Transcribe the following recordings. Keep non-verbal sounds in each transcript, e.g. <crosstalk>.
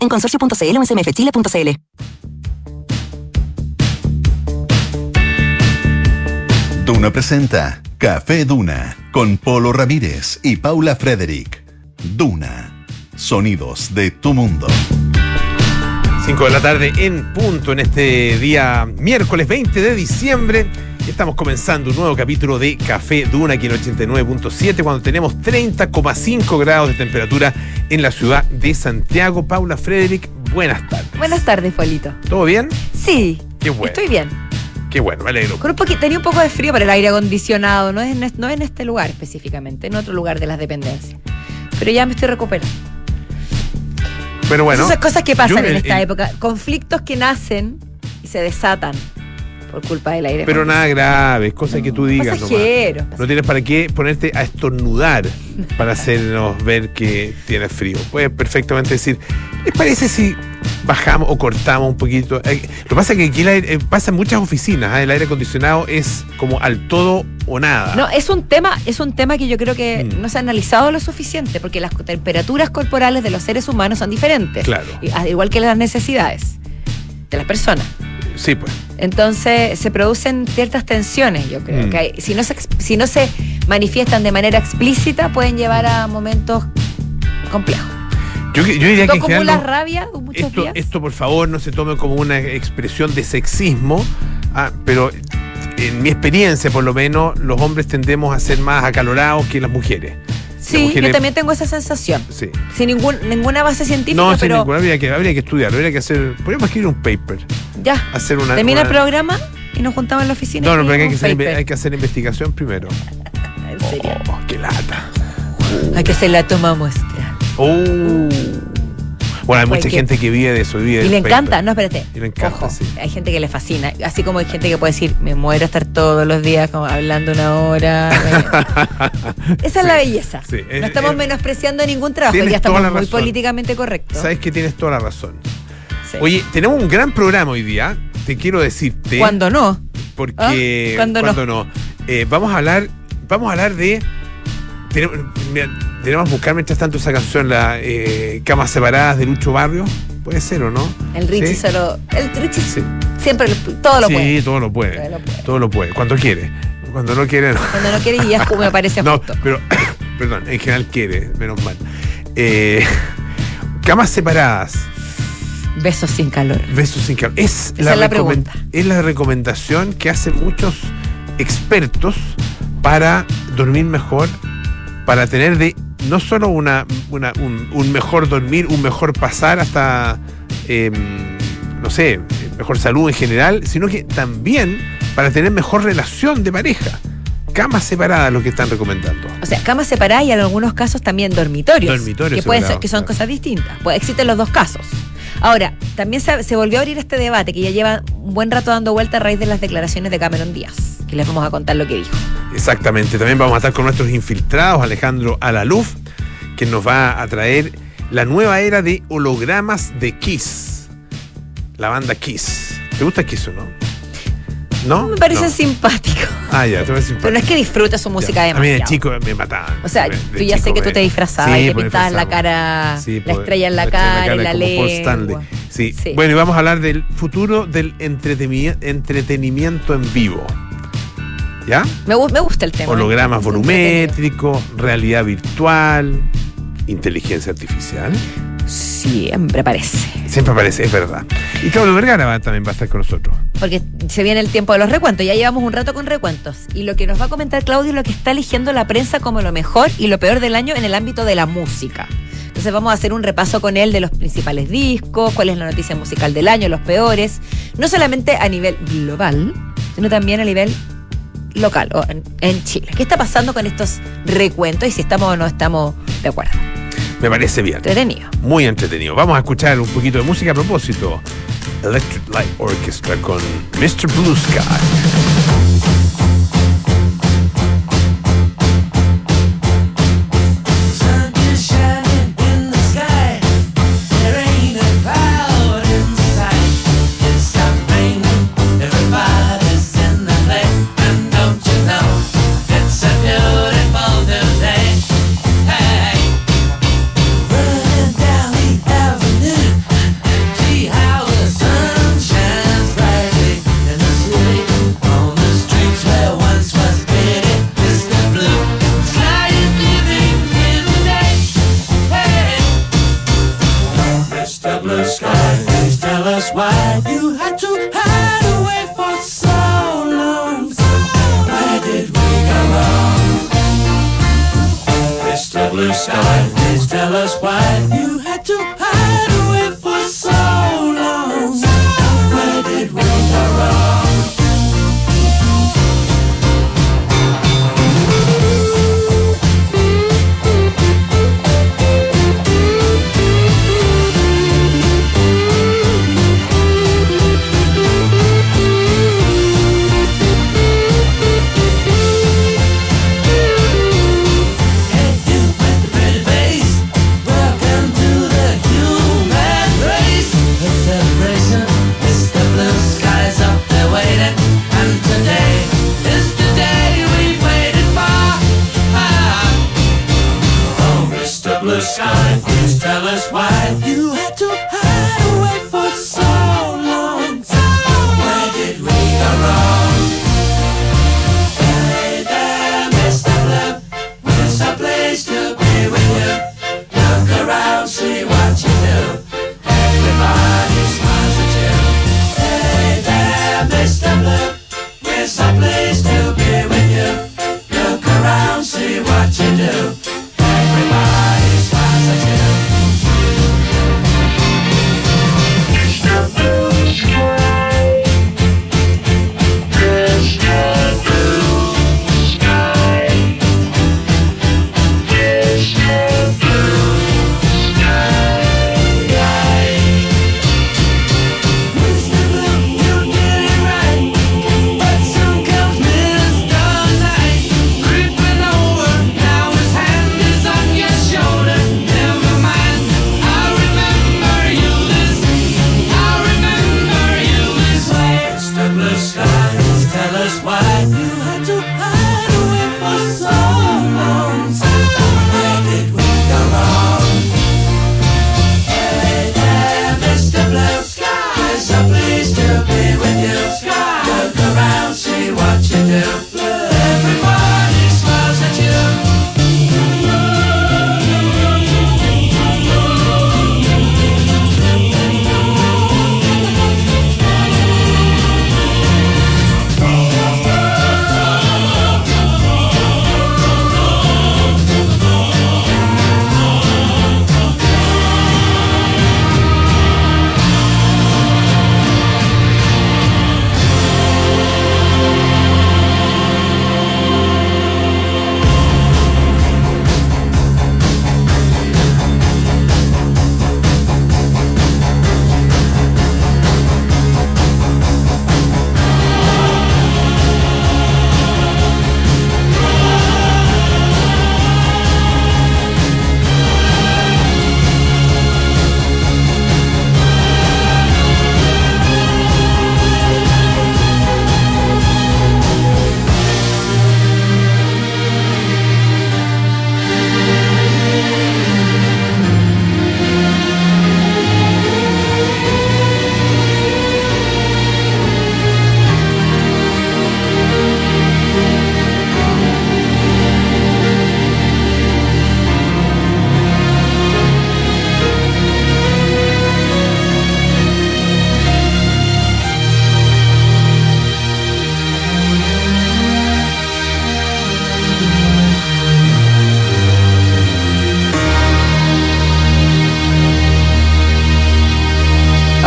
en consorcio.cl o en cmfchile.cl. Duna presenta Café Duna con Polo Ramírez y Paula Frederick. Duna. Sonidos de tu mundo. 5 de la tarde en punto en este día miércoles 20 de diciembre. Estamos comenzando un nuevo capítulo de Café Duna aquí en 89.7 cuando tenemos 30,5 grados de temperatura en la ciudad de Santiago. Paula Frederick, buenas tardes. Buenas tardes, Polito. ¿Todo bien? Sí. Qué bueno. Estoy bien. Qué bueno, me alegro. Con un poquito, tenía un poco de frío para el aire acondicionado, no es, en, no en este lugar específicamente, en otro lugar de las dependencias. Pero ya me estoy recuperando. Pero bueno. Esas cosas que pasan yo en esta el- época, conflictos que nacen y se desatan por culpa del aire. Pero nada grave, cosas que tú digas nomás. No tienes para qué ponerte a estornudar para hacernos ver que tienes frío. Puedes perfectamente decir, ¿les parece si bajamos o cortamos un poquito? Eh, Lo que pasa es que aquí el aire- eh, pasa en muchas oficinas, ¿ah? el aire acondicionado es como al todo o nada. No, es un tema, es un tema que yo creo que Mm. no se ha analizado lo suficiente, porque las temperaturas corporales de los seres humanos son diferentes. Claro. Y- al igual que las necesidades de las personas. Sí, pues. Entonces se producen ciertas tensiones, yo creo Mm. que hay- si, no se, si no se manifiestan de manera explícita pueden llevar a momentos complejos. Yo, yo diría ¿Tú que en general acumulas no- rabia muchos esto, días? esto, por favor, no se tome como una expresión de sexismo, ah, pero en mi experiencia, por lo menos, los hombres tendemos a ser más acalorados que las mujeres. Sí, yo también tengo esa sensación. Sí. Sin ningún, ninguna base científica, No, sin pero ninguna, habría que, habría que estudiarlo, habría que hacer, podríamos escribir un paper, ya. hacer una... Termina una- el programa y nos juntamos en la oficina. No, no, pero hay que, hacer, hay que hacer investigación primero. <laughs> En serio. Oh, qué lata. Hay que hacer la toma muestra. Oh. Bueno, hay mucha gente que vive de eso, vive Y le encanta, no, espérate. Y le encanta, Ojo, sí. hay gente que le fascina. Así como hay gente que puede decir, me muero a estar todos los días como hablando una hora. <laughs> Esa es la belleza. Sí, no estamos eh, menospreciando ningún trabajo, ya estamos muy razón. políticamente correctos. Sabes que tienes toda la razón. Oye, tenemos un gran programa hoy día. Te quiero decirte. ¿Cuándo no? Porque. Ah, ¿cuándo no? no? Eh, vamos a hablar. Vamos a hablar de. Tenemos, mira, tenemos que buscar mientras tanto esa canción, la eh, Camas Separadas de Lucho Barrio. Puede ser o no. El Richie Sí. solo. El Richie Sí, siempre lo- todo lo Sí, puede. todo lo puede. Todo lo puede. Todo lo puede. Cuando quiere. Cuando no quiere, no. Cuando no quiere y ya me parece <laughs> No, justo. pero, <coughs> perdón, en general quiere, menos mal. Eh, <laughs> camas separadas, Besos sin calor. besos sin calor. Es Esa es la pregunta. es la recomendación que hacen muchos expertos para dormir mejor, para tener de no solo una, una- un, un mejor dormir, un mejor pasar hasta, eh, no sé, mejor salud en general, sino que también para tener mejor relación de pareja. Camas separadas lo que están recomendando. O sea, camas separadas y en algunos casos también dormitorios. Dormitorios Que, pueden ser, que son claro. cosas distintas. Pues existen los dos casos. Ahora, también se, se volvió a abrir este debate que ya lleva un buen rato dando vuelta a raíz de las declaraciones de Cameron Díaz, que les vamos a contar lo que dijo. Exactamente. También vamos a estar con nuestros infiltrados, Alejandro Alaluf, que nos va a traer la nueva era de hologramas de Kiss. La banda Kiss. ¿Te gusta Kiss o no? ¿No? Me parece No. simpático. Ah, ya, te parece simpático. Pero no es que disfrute su música Ya. A mí de chico me mataban. O sea, De- de tú ya sé que tú te disfrazabas Sí, y te pues, pintabas la cara, Sí, la pues, estrella en la cara y la Paul Stanley. lengua. Sí. Sí. Bueno, y vamos a hablar del futuro del entretenimiento en vivo. ¿Ya? Me, gu- me gusta el tema. Hologramas volumétricos, realidad virtual, inteligencia artificial. Siempre parece. Siempre aparece, es verdad. Y Claudio Vergara va- también va a estar con nosotros. Porque se viene el tiempo de los recuentos. Ya llevamos un rato con recuentos. Y lo que nos va a comentar Claudio es lo que está eligiendo la prensa como lo mejor y lo peor del año en el ámbito de la música. Entonces vamos a hacer un repaso con él de los principales discos, cuál es la noticia musical del año, los peores. No solamente a nivel global, sino también a nivel local o en, en Chile. ¿Qué está pasando con estos recuentos y si estamos o no estamos de acuerdo? Me parece bien. Entretenido. Muy entretenido. Vamos a escuchar un poquito de música a propósito. Electric Light Orchestra con Mr. Blue Sky.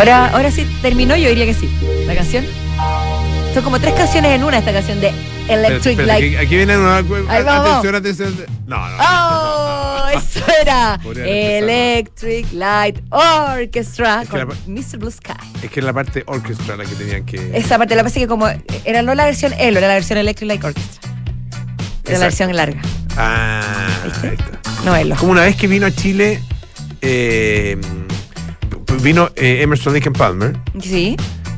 Ahora, ahora sí terminó, yo diría que sí. La canción. Son como tres canciones en una esta canción de Electric Light. aquí, aquí viene una. Ahí vamos. Atención, atención. No, no. ¡Oh! Eso era. <laughs> Electric Light Orchestra Es con la- Mr. Blue Sky. Es que es la parte orquestra la que tenían que. Esa parte, que pasa que como era no la versión ELO, era la versión Electric Light Orchestra. Era la versión larga, Ah, ¿Viste? ahí está. no ELO. Como una vez que vino a Chile, eh, vino eh, Emerson Lake and Palmer Sí.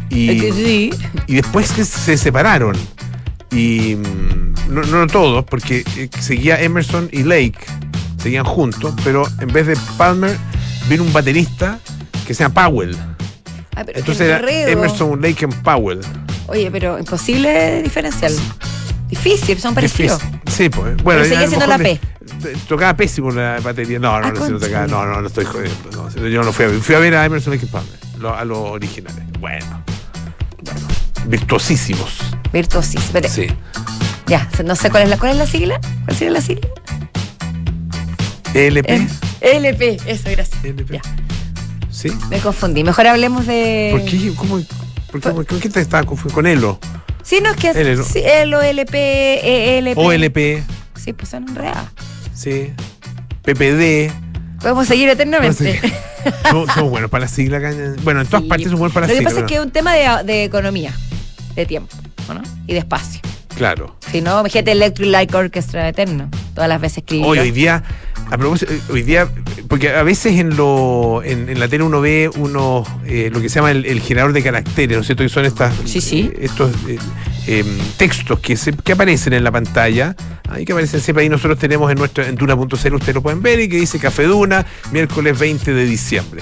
y, sí. y después que se separaron. Y mm, no, no todos, porque eh, seguía Emerson y Lake, seguían juntos, pero en vez de Palmer vino un baterista que se llama Powell. Ay, pero Entonces era. Emerson, Lake and Powell. Oye, pero imposible diferenciarlo. Difícil, son parecidos. Difícil. Sí, pues. Bueno, Pero sigue a lo siendo la le- te- Tocaba pésimo la batería. No, no, Ah, no, no tocaba. No, no, no estoy jodiendo. No, yo no fui a ver. Fui a ver a Emerson Lake lo- a los originales. Bueno. Bueno. Virtuosísimos. Virtuosísimo. Espérate. Sí. Ya, no sé cuál es la, cuál es la sigla. ¿Cuál sería la sigla? LP. Eh, LP, eso, gracias. LP. Ya, Sí. me confundí. Mejor hablemos de. ¿Por qué? ¿Cómo? ¿Por qué, ¿Con qué te estaba confundiendo? Con Elo. Sí, no, es que es L, ¿no? sí, ELP. OLP. Sí, pues son enredadas. Sí. PPD. Podemos seguir eternamente. No. <laughs> Somos, buenos para la sigla. caña. Bueno, en todas Sí. partes somos buenos para Lo la que sigla. pasa es que es un tema de, de economía, de tiempo, ¿no? Y de espacio. Claro. Si no, imagínate Electric Light Orchestra Eterno. Todas las veces que Hoy, hoy día, a propósito, eh, hoy día, porque a veces en lo en, en la tele uno ve unos, eh, lo que se llama el, el generador de caracteres, ¿no es cierto? Que son estas, Sí, sí. eh, estos eh, em, textos que, se, que aparecen en la pantalla, ahí que aparecen siempre ahí nosotros tenemos en nuestro, en Duna.cl, ustedes lo pueden ver, y que dice Café Duna, miércoles 20 de diciembre.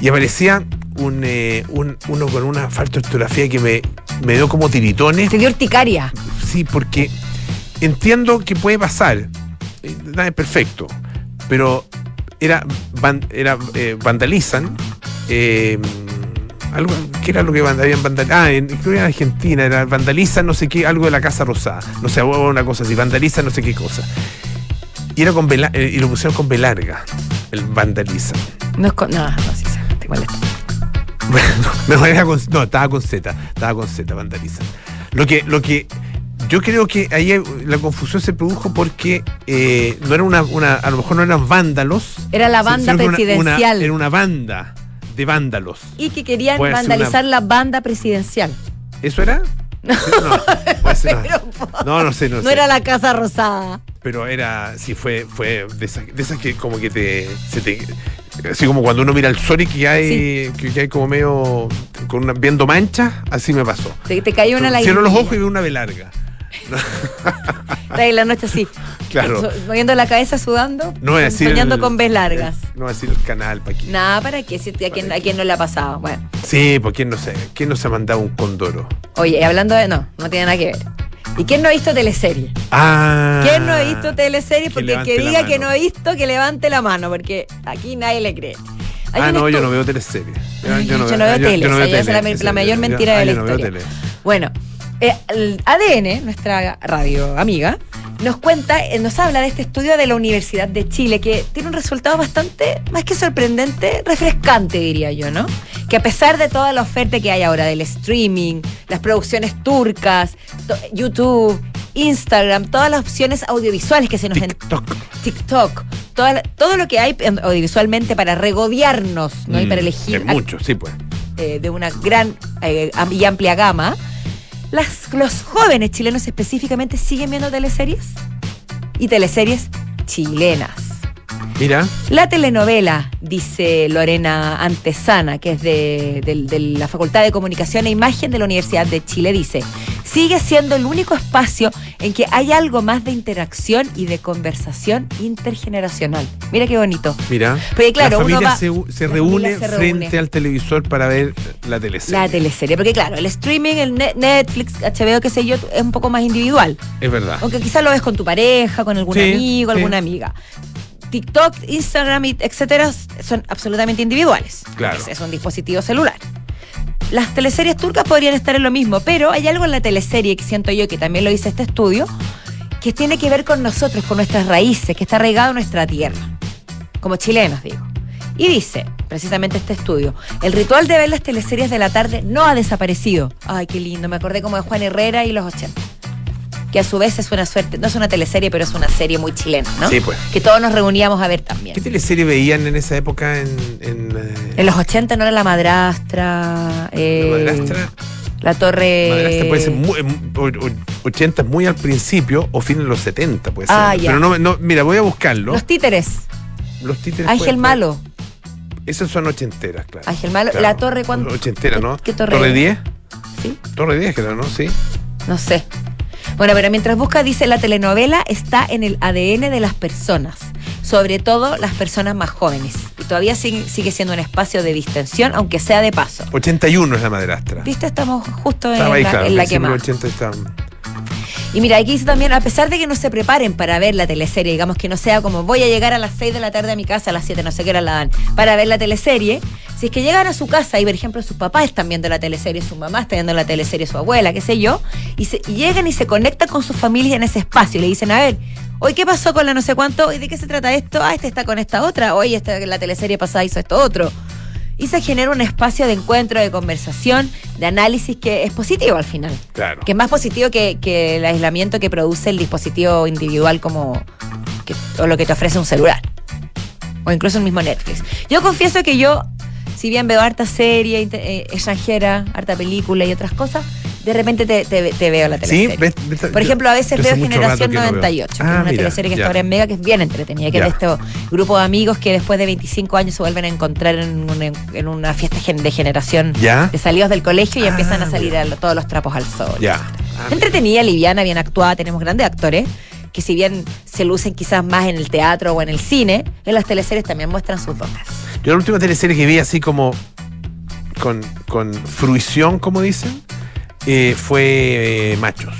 Y aparecía un, eh, un- uno con una falta de ortografía que me, me dio como tiritones. Te dio urticaria. Sí, porque entiendo que puede pasar. Nada es perfecto. Pero era, van- era eh, vandalizan. eh, algo, ¿Qué era lo que habían vandalizado? Ah, en, creo que era en Argentina, era vandalizan no sé qué, algo de la Casa Rosada. No sé, una cosa así, vandalizan no sé qué cosa. Y, era con B la- eh, y lo pusieron con B larga, el vandalizan. No es con. No, no, sí, sí, te molesta. <laughs> Bueno, no, era con- no, estaba con Z, estaba con Z, vandalizan. Lo que, lo que yo creo que ahí la confusión se produjo porque eh, no era una, una, a lo mejor no eran vándalos. Era la banda era una- presidencial. una- era una banda de vándalos. Y que querían Puede vandalizar la banda presidencial. ¿Eso era? <laughs> Sí, No, ser, no. no, no sé, no, No sé. era la Casa Rosada. Pero era, sí, fue, fue de esas, de esas que como que te, se te. Así como cuando uno mira el sol y que hay, que hay como medio. Con una, viendo manchas, así me pasó. Te, te cayó una Cierro los ojos y veo una B larga. <laughs> En la noche así. Claro. so- Moviendo la cabeza, sudando. No. Soñando el- con B largas. No voy a decir el canal para aquí. Nada, ¿para qué? Si- ¿A quién, ¿A quién no le ha pasado? Bueno. Sí, porque quién no sé. ¿Quién no se ha mandado un condoro? Oye, y hablando de. No, no tiene nada que ver. ¿Y quién no ha visto teleserie? Ah. ¿Quién no ha visto teleserie? que Porque el que diga que no ha visto, que levante la mano, porque aquí nadie le cree. Hay Ah, no, yo no veo teleseries. Ay, yo no veo tele, yo no esa veo ya es tele, la- esa- la mayor yo- mentira de ah, la yo no veo historia. tele. Bueno, eh, el ADN, nuestra radio amiga, nos cuenta, eh, nos habla de este estudio de la Universidad de Chile que tiene un resultado bastante, más que sorprendente, refrescante, diría yo, ¿no? Que a pesar de toda la oferta que hay ahora del streaming, las producciones turcas, YouTube, Instagram, todas las opciones audiovisuales que se nos en- TikTok. TikTok, toda la- todo lo que hay en- audiovisualmente para regodearnos, ¿no? y para Mm, elegir Es mucho, sí, pues. eh, de una gran eh, y amplia gama, las, los jóvenes chilenos específicamente siguen viendo teleseries y teleseries chilenas. Mira. La telenovela, dice Lorena Antesana, que es de, de la Facultad de Comunicación e Imagen de la Universidad de Chile, dice, sigue siendo el único espacio en que hay algo más de interacción y de conversación intergeneracional. Mira qué bonito. Mira. Porque, claro, la uno familia va- se, se la reúne familia se reúne. frente al televisor para ver la teleserie. La teleserie, porque claro, el streaming, el ne- Netflix, HBO, qué sé yo, es un poco más individual. Es verdad. Aunque quizás lo ves con tu pareja, con algún Sí, amigo, sí. alguna amiga. TikTok, Instagram, etcétera, son absolutamente individuales. Claro. Es, es un dispositivo celular. Las teleseries turcas podrían estar en lo mismo, pero hay algo en la teleserie que siento yo, que también lo dice este estudio, que tiene que ver con nosotros, con nuestras raíces, que está arraigado en nuestra tierra. Como chilenos, digo. Y dice, precisamente este estudio, el ritual de ver las teleseries de la tarde no ha desaparecido. Ay, qué lindo, me acordé como de Juan Herrera y los 80. Que a su vez es una suerte, no es una teleserie, pero es una serie muy chilena, ¿no? Sí, pues. Que todos nos reuníamos a ver también. ¿Qué teleserie veían en esa época en, en, eh, En los 80 no era La Madrastra. eh, La madrastra? La Torre. Madrastra puede ser muy, em, o- o- 80 muy al principio o fin de los 70 puede ser. Ah, ya. Pero no, no, mira, voy a buscarlo. Los títeres. Los títeres. Ángel Malo. Esas son ochenteras, claro. Ángel Malo. Claro. La Torre, ¿cuánto? Ochentera, ¿no? ¿Qué torre? ¿Torre 10? ¿Sí? Torre 10, creo, ¿no? Sí. No sé. Bueno, pero mientras busca, dice, la telenovela está en el ADN de las personas, sobre todo las personas más jóvenes. Y todavía sigue, sigue siendo un espacio de distensión, aunque sea de paso. 81 es la madrastra. ¿Viste? Estamos justo en ahí, la, claro. en la 80 está- Y mira, aquí dice también, a pesar de que no se preparen para ver la teleserie, digamos que no sea como voy a llegar a las 6 de la tarde a mi casa, a las 7, no sé qué hora la dan, para ver la teleserie, si es que llegan a su casa y, por ejemplo, sus papás están viendo la teleserie, su mamá está viendo la teleserie, su abuela, qué sé yo, y, se- llegan y se conectan con sus familias en ese espacio y le dicen, a ver, hoy qué pasó con la no sé cuánto, ¿y de qué se trata esto? Ah, este está con esta otra, hoy esta, la teleserie pasada hizo esto otro. Y se genera un espacio de encuentro, de conversación, de análisis que es positivo al final. Claro. Que es más positivo que, que el aislamiento que produce el dispositivo individual como que- o lo que te ofrece un celular. O incluso el mismo Netflix. Yo confieso que yo, si bien veo harta serie eh, extranjera, harta película y otras cosas, de repente te, te- te veo la Sí, teleserie. ves- ves- Por ejemplo, a veces veo Generación rato que no veo. 98, que Ah, es una mira, teleserie que ya. está ahora en Mega, que es bien entretenida, que Ya. es de este grupo de amigos que después de 25 años se vuelven a encontrar en una, en una fiesta de generación ¿Ya? de salidos del colegio y Ah, empiezan a salir a lo- todos los trapos al sol. Ya. Ah, Entretenida, liviana, bien actuada, tenemos grandes actores que si bien se lucen quizás más en el teatro o en el cine, en las teleseries también muestran sus dotes. Yo la última teleserie que vi así como con, con fruición, como dicen, eh, fue eh, Machos.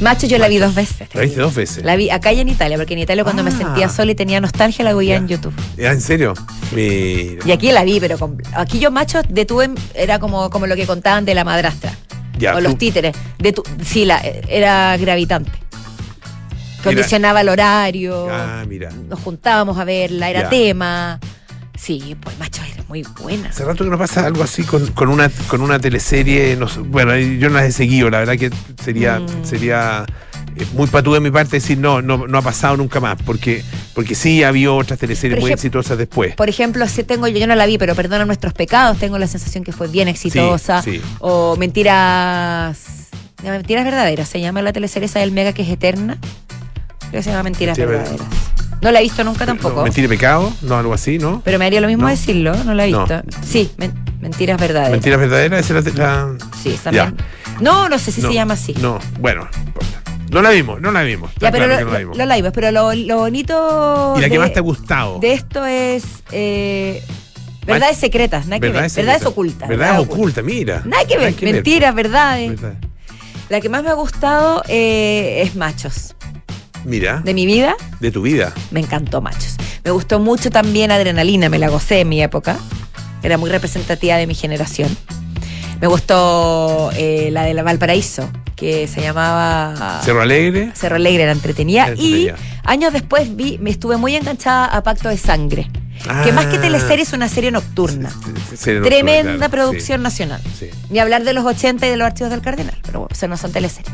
Macho yo la vi dos veces. La viste dos veces. La vi acá y en Italia, porque en Italia cuando me Ah. sentía sola y tenía nostalgia la veía en YouTube. Ah, ¿En serio? Mira. Y aquí la vi, pero con- aquí yo macho detuve, era como, como lo que contaban de la madrastra. Ya, o los títeres. Detu- sí, la, era gravitante. Condicionaba el horario. Ah, mira. Nos juntábamos a verla, era Ya. tema. Sí, pues macho, muy buena. Hace rato que nos pasa algo así con, con una con una teleserie. no sé, bueno, yo no las he seguido, la verdad que sería, Mm. sería eh, muy patú de mi parte decir no, no, no ha pasado nunca más. Porque, porque sí ha habido otras teleseries Por muy exitosas después. Por ejemplo, si tengo yo, yo no la vi, pero perdona nuestros pecados, tengo la sensación que fue bien exitosa. sí. O mentiras. no, Mentiras verdaderas, se llama la teleserie esa del Mega que es eterna. Creo que se llama Mentiras Mentira verdaderas. No la he visto nunca No, tampoco. Mentira y pecado, no algo así, ¿no? Pero me haría lo mismo No. decirlo, no la he No. visto. Sí, men- mentiras verdaderas. Mentiras verdaderas, esa es la, la- Sí, esa Ya. también. No, no sé si no, se llama así. No, bueno, no no la vimos, no la vimos. ya, pero claro que lo, no la vimos. lo- lo vimos. Pero lo, lo bonito. ¿Y la que de- más te ha gustado? De esto es. eh, verdades secretas, nada que ver. Verdades Verdades ocultas. Verdades ocultas, mira. Nada que ver. Mentiras, verdades. Verdad. La que más me ha gustado eh, es Machos. Mira, De mi vida, de tu vida. me encantó Machos. Me gustó mucho también Adrenalina, me la gocé en mi época. Era muy representativa de mi generación. Me gustó eh, la de la Valparaíso, que se llamaba Cerro Alegre. Cerro Alegre, era entretenida. Y años después vi, me estuve muy enganchada a Pacto de Sangre. Que más que Ah. teleserie es una serie nocturna. Serie nocturna, Tremenda claro, producción nacional. sí. Ni hablar de los 80 y de los archivos del Cardenal. Pero bueno, eso no son teleseries.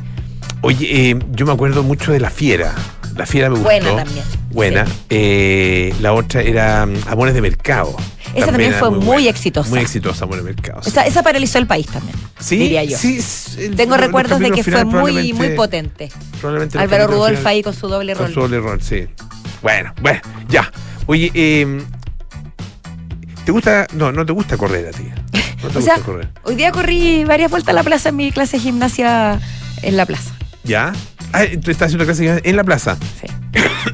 Oye, eh, yo me acuerdo mucho de La Fiera. La Fiera me gustó. Buena también, Buena. sí. Eh, la otra era mm, Amores de Mercado. Esa también fue muy exitosa. Muy exitosa, Amores de Mercado. sí. Esa, esa paralizó el país también, Sí, diría yo. sí, el- Tengo recuerdos de que fue muy, muy potente. probablemente Álvaro Rudolf ahí con su doble Con rol. su doble rol, sí. Bueno, bueno, ya. Oye, eh, ¿te gusta? No, no te gusta correr a ti. No te <laughs> O sea, gusta correr. hoy día corrí varias vueltas a la plaza en mi clase de gimnasia en la plaza. ¿Ya? Ah, tú estás haciendo clase en la plaza. Sí.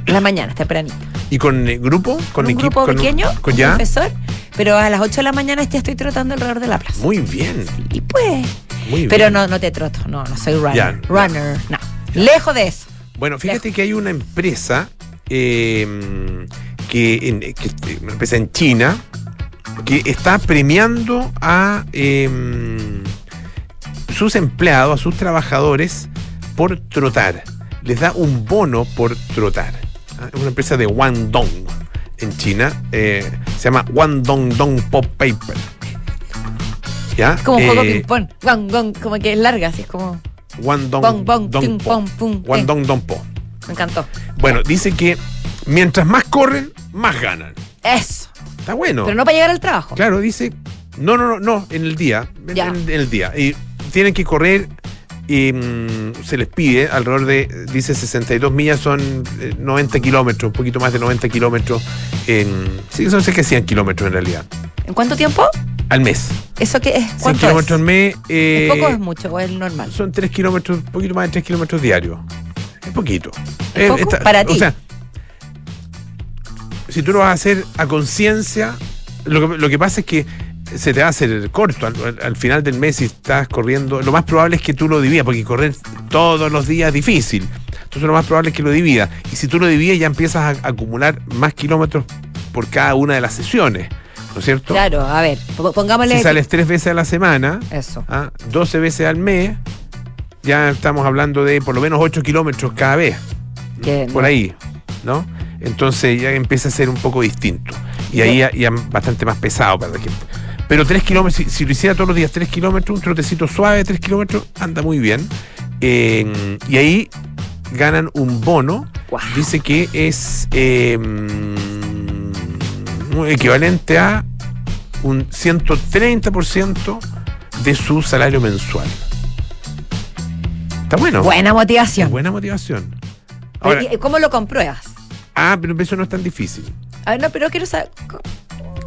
En la mañana, tempranito. ¿Y con eh, grupo? ¿Con, Con un equipo? grupo con, pequeño, ¿Con con ya? profesor, pero a las 8 de la mañana ya estoy trotando alrededor de la plaza. Muy bien. Y pues. Muy bien. Pero no, no te troto, no, no soy runner. Ya, runner, no. Lejos de eso. Bueno, fíjate que hay una empresa eh, que, en- que este, una empresa en China que está premiando a eh, sus empleados, a sus trabajadores por trotar. Les da un bono por trotar. Ah, Es una empresa de Guangdong en China. eh, se llama Guangdong Dong Pop Paper. ¿Ya? Como un juego Eh, ping-pong. Gong, como que es larga, así es como. Guangdong Dong pong, pum, Guangdong Dong Po. Me encantó. Bueno, dice que mientras más corren, más ganan. Eso. Está bueno. Pero no para llegar al trabajo. Claro, dice. No, no, no, no, en el día. En el día. Y tienen que correr. Y mm, se les pide alrededor de, dice 62 millas, son eh, 90 kilómetros, un poquito más de 90 kilómetros. En, sí, son cerca de 100 kilómetros en realidad. ¿En cuánto tiempo? Al mes. ¿Eso qué es? 100 ¿Cuánto kilómetros es? al mes. eh, ¿Es poco o es mucho o es normal? Son 3 kilómetros, un poquito más de 3 kilómetros diarios. Es poquito. ¿Es poco? Para ti. O sea, si tú lo vas a hacer a conciencia, lo que, lo que pasa es que se te va a hacer corto. Al, al- al final del mes, si estás corriendo, lo más probable es que tú lo dividas, porque correr todos los días es difícil. Entonces, lo más probable es que lo dividas. Y si tú lo divides, ya empiezas a acumular más kilómetros por cada una de las sesiones. ¿No es cierto? Claro, a ver, po- pongámosle. Si sales tres veces a la semana, Eso. ¿ah? 12 veces al mes, ya estamos hablando de por lo menos 8 kilómetros cada vez. Que por ahí, ¿no? Entonces ya empieza a ser un poco distinto. Y ahí ya, ya bastante más pesado para la gente. Pero 3 kilómetros, si, si lo hiciera todos los días 3 kilómetros, un trotecito suave de 3 kilómetros, anda muy bien. Eh, y ahí ganan un bono. Dice que es eh, mm, equivalente a un 130% de su salario mensual. Está bueno. Buena motivación. Buena motivación. Pero, Ahora, ¿y ¿Cómo lo compruebas? ah, pero eso no es tan difícil. A ver, no, pero quiero saber.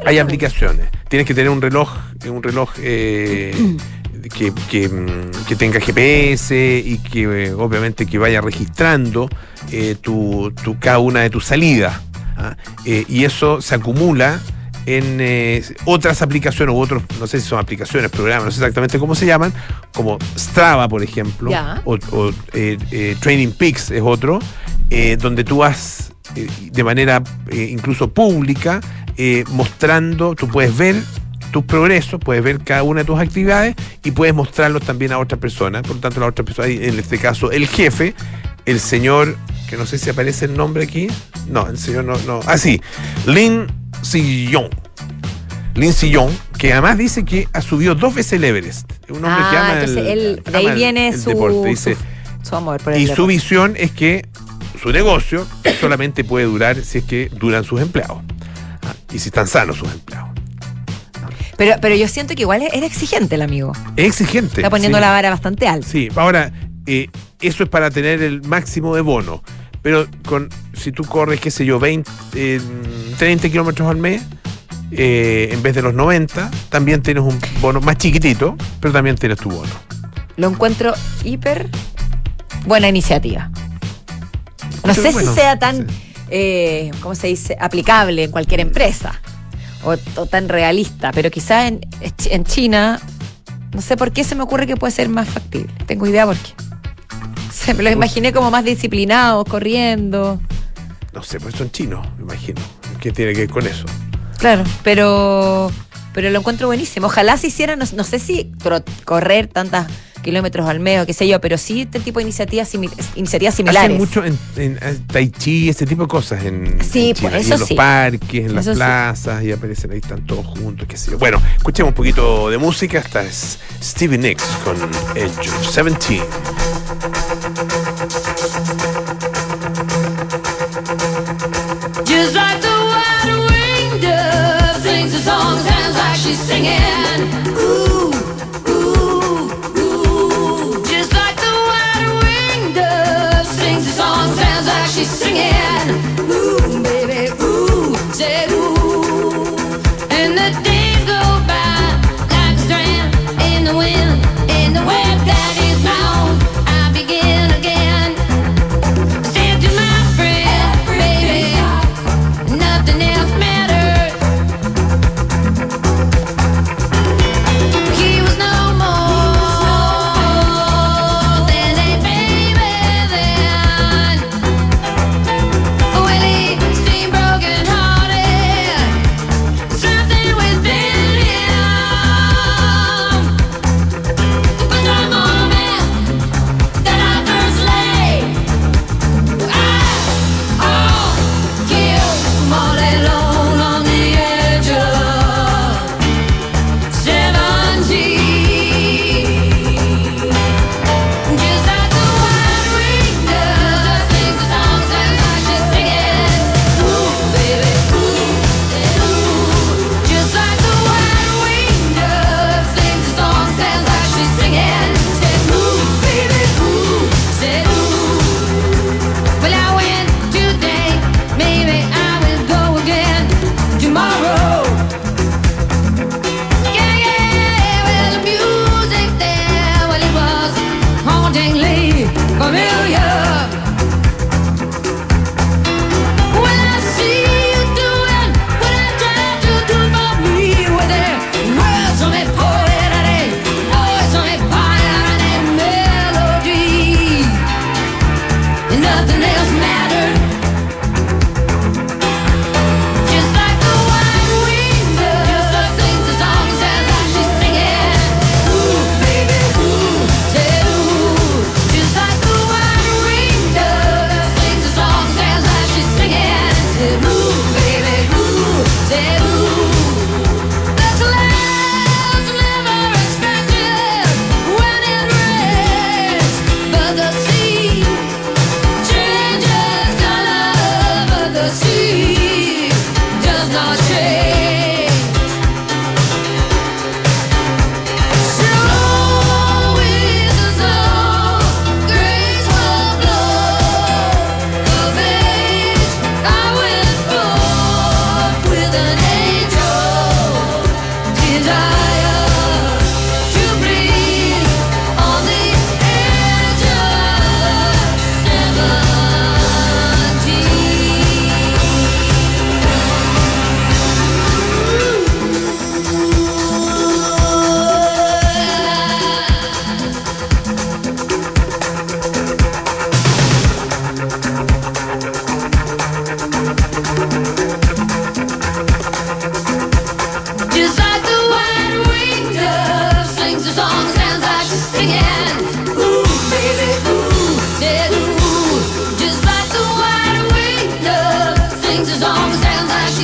Hay aplicaciones. Tienes que tener un reloj, eh, un reloj eh, <clears throat> que, que, mm, que tenga GPS y que eh, obviamente que vaya registrando eh, tu, tu- cada una de tus salidas. ¿ah? Y eso se acumula en eh, otras aplicaciones u otros, no sé si son aplicaciones, programas, no sé exactamente cómo se llaman, como Strava, por ejemplo, o, o, eh, eh, Training Peaks es otro, donde tú vas de manera incluso pública eh, mostrando, tú puedes ver tus progresos, puedes ver cada una de tus actividades y puedes mostrarlos también a otra persona. Por lo tanto, la otra persona, en este caso el jefe, el señor, que no sé si aparece el nombre aquí, no, el señor no, no, ah sí, Lin Sillon. Lin Sillon, que además dice que ha subido dos veces el Everest. Es un hombre que Ah, ama entonces el, él, de ahí ama el- viene el su, deporte. Dice, su, su amor por el y su deporte. visión es que su negocio solamente puede durar si es que duran sus empleados. Y si están sanos sus empleados. Pero, pero yo siento que igual era exigente el amigo. Es exigente. Está poniendo sí. la vara bastante alta. Sí, ahora, eh, eso es para tener el máximo de bono. Pero con si tú corres, qué sé yo, 20, eh, 30 kilómetros al mes, eh, en vez de los 90, también tienes un bono más chiquitito, pero también tienes tu bono. Lo encuentro hiper buena iniciativa. No sé Bueno, si sea tan, sí. Eh, ¿cómo se dice?, aplicable en cualquier empresa o, o tan realista, pero quizá en, en China, no sé por qué se me ocurre que puede ser más factible. Tengo idea por qué. Se me lo imaginé como más disciplinados, corriendo. No sé, pues son chinos, me imagino. ¿Qué tiene que ver con eso? Claro, pero pero lo encuentro buenísimo. Ojalá se hicieran, no, no sé si correr tantos kilómetros al mes o qué sé yo, pero sí este tipo de iniciativas, simi- iniciativas similares. Hacen mucho en, en- en Tai Chi, ese tipo de cosas en, Sí, en China. pues, y eso en los sí. parques, en las Eso sí. plazas, y aparecen ahí, están todos juntos, qué sé yo. Bueno, escuchemos un poquito de música. Esta es Stevie Nicks con Edge of 17. Just like the wide winged dove sings a song, sounds like she's singing.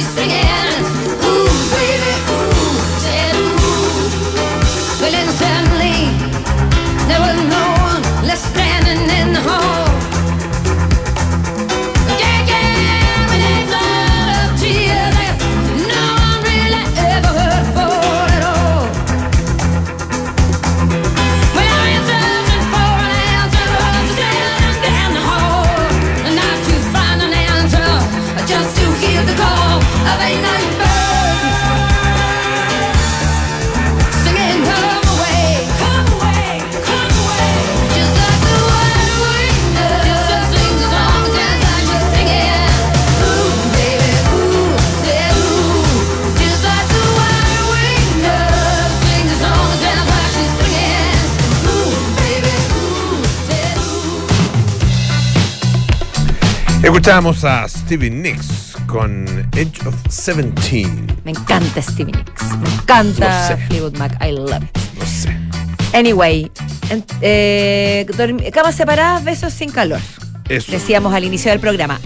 singing. Escuchamos a Stevie Nicks con Edge of 17. Me encanta Stevie Nicks. Me encanta Lo sé. Fleetwood Mac. I love it. No sé. Anyway, en- eh, camas separadas, besos sin calor. Eso. Decíamos al inicio del programa.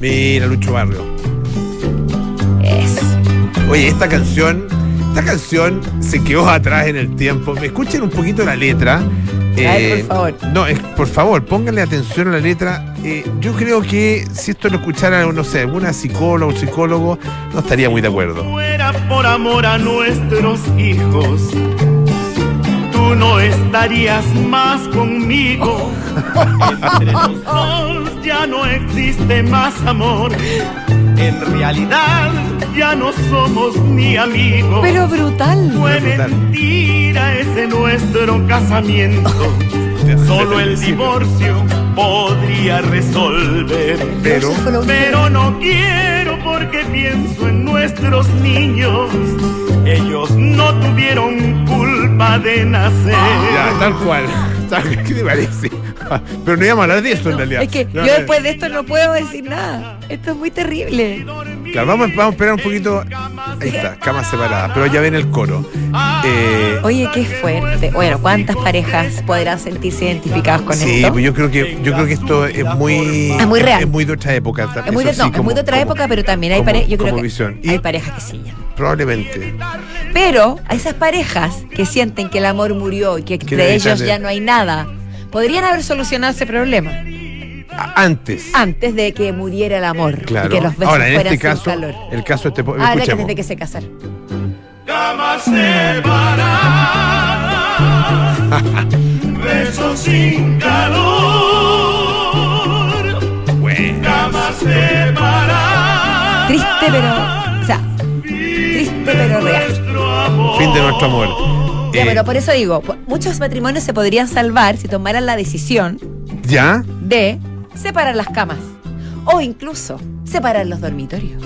Mira, Lucho Barrio. Es. Oye, esta canción, esta canción se quedó atrás en el tiempo. Escuchen un poquito la letra. Eh, Ay, por favor. No, es- por favor, pónganle atención a la letra. Eh, yo creo que si esto lo escuchara, no sé, alguna psicóloga o psicólogo, no estaría muy de acuerdo. fuera por amor a nuestros hijos, tú no estarías más conmigo. Entre los dos ya no existe más amor. En realidad ya no somos ni amigos. Pero brutal. Fue brutal. mentira ese nuestro casamiento. Solo el divorcio podría resolver. Pero, Pero no quiero porque pienso en nuestros niños. Ellos no tuvieron culpa de nacer. ya, tal cual. Tal- ¿Qué te parece? Pero no íbamos a hablar de eso en realidad. Es que No, yo después de esto no puedo decir nada. Esto es muy terrible. Claro, vamos, vamos a esperar un poquito. Ahí está, camas separadas. Pero ya ven el coro. Eh, Oye, qué fuerte. Bueno, ¿cuántas parejas podrán sentirse identificadas con sí, esto? pues yo creo que yo creo que esto es muy Es muy real. es muy de otra época. Es muy, de, no, sí, es muy de otra como- época, pero también hay como- parejas, yo creo que visión. Y hay parejas que siguen. probablemente. Pero a esas parejas que sienten que el amor murió y que entre ellos ya no hay nada, podrían haber solucionado ese problema Antes. antes de que muriera el amor Claro. y que los besos Ahora, en fueran este sin caso, calor. el caso de este Ahora que tiene que se casar. Camas separadas, <laughs> besos sin calor. Bueno. Camas separadas. Triste pero, o sea, triste pero real. Nuestro amor. Fin de nuestro amor. Ya, Eh, pero por eso digo, muchos matrimonios se podrían salvar si tomaran la decisión ¿Ya? de separar las camas o incluso separar los dormitorios.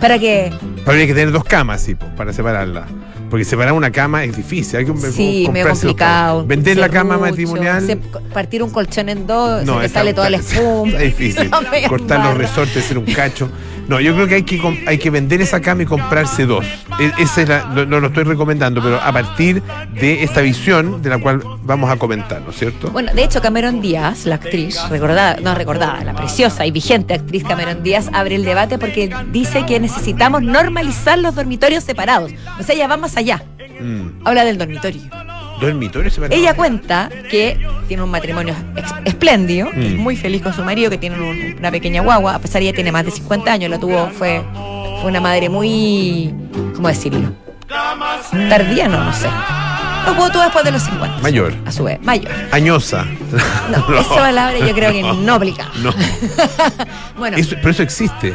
Para que Pero hay que tener dos camas, sí, para separarla. Porque separar una cama es difícil. Hay que Sí, medio complicado. Vender la cama matrimonial. se- partir un colchón en dos, se te está- sale toda la espuma. Está difícil. <laughs> Cortar los resortes, hacer un cacho. No, yo creo que hay que, hay que vender esa cama y comprarse dos. E- esa es la- no, no lo estoy recomendando, pero a partir de esta visión de la cual vamos a comentar, ¿no es cierto? Bueno, de hecho, Cameron Díaz, la actriz, recordada, no recordada, la preciosa y vigente actriz Cameron Díaz, abre el debate porque dice que necesitamos normalizar los dormitorios separados. O sea, ella va más allá. Mm. Habla del dormitorio. Dormitorios separados. Ella cuenta que tiene un matrimonio espléndido, que es Mm. muy feliz con su marido, que tiene un- una pequeña guagua, a pesar de que tiene más de 50 años, la tuvo, fue, fue una madre muy, ¿cómo decirlo? Tardía, no, no sé. Lo tuvo todo después de los 50. Mayor. A su vez, mayor. Añosa. No, <laughs> esa palabra yo creo que no aplica. No. <laughs> Bueno, Eso- pero eso existe.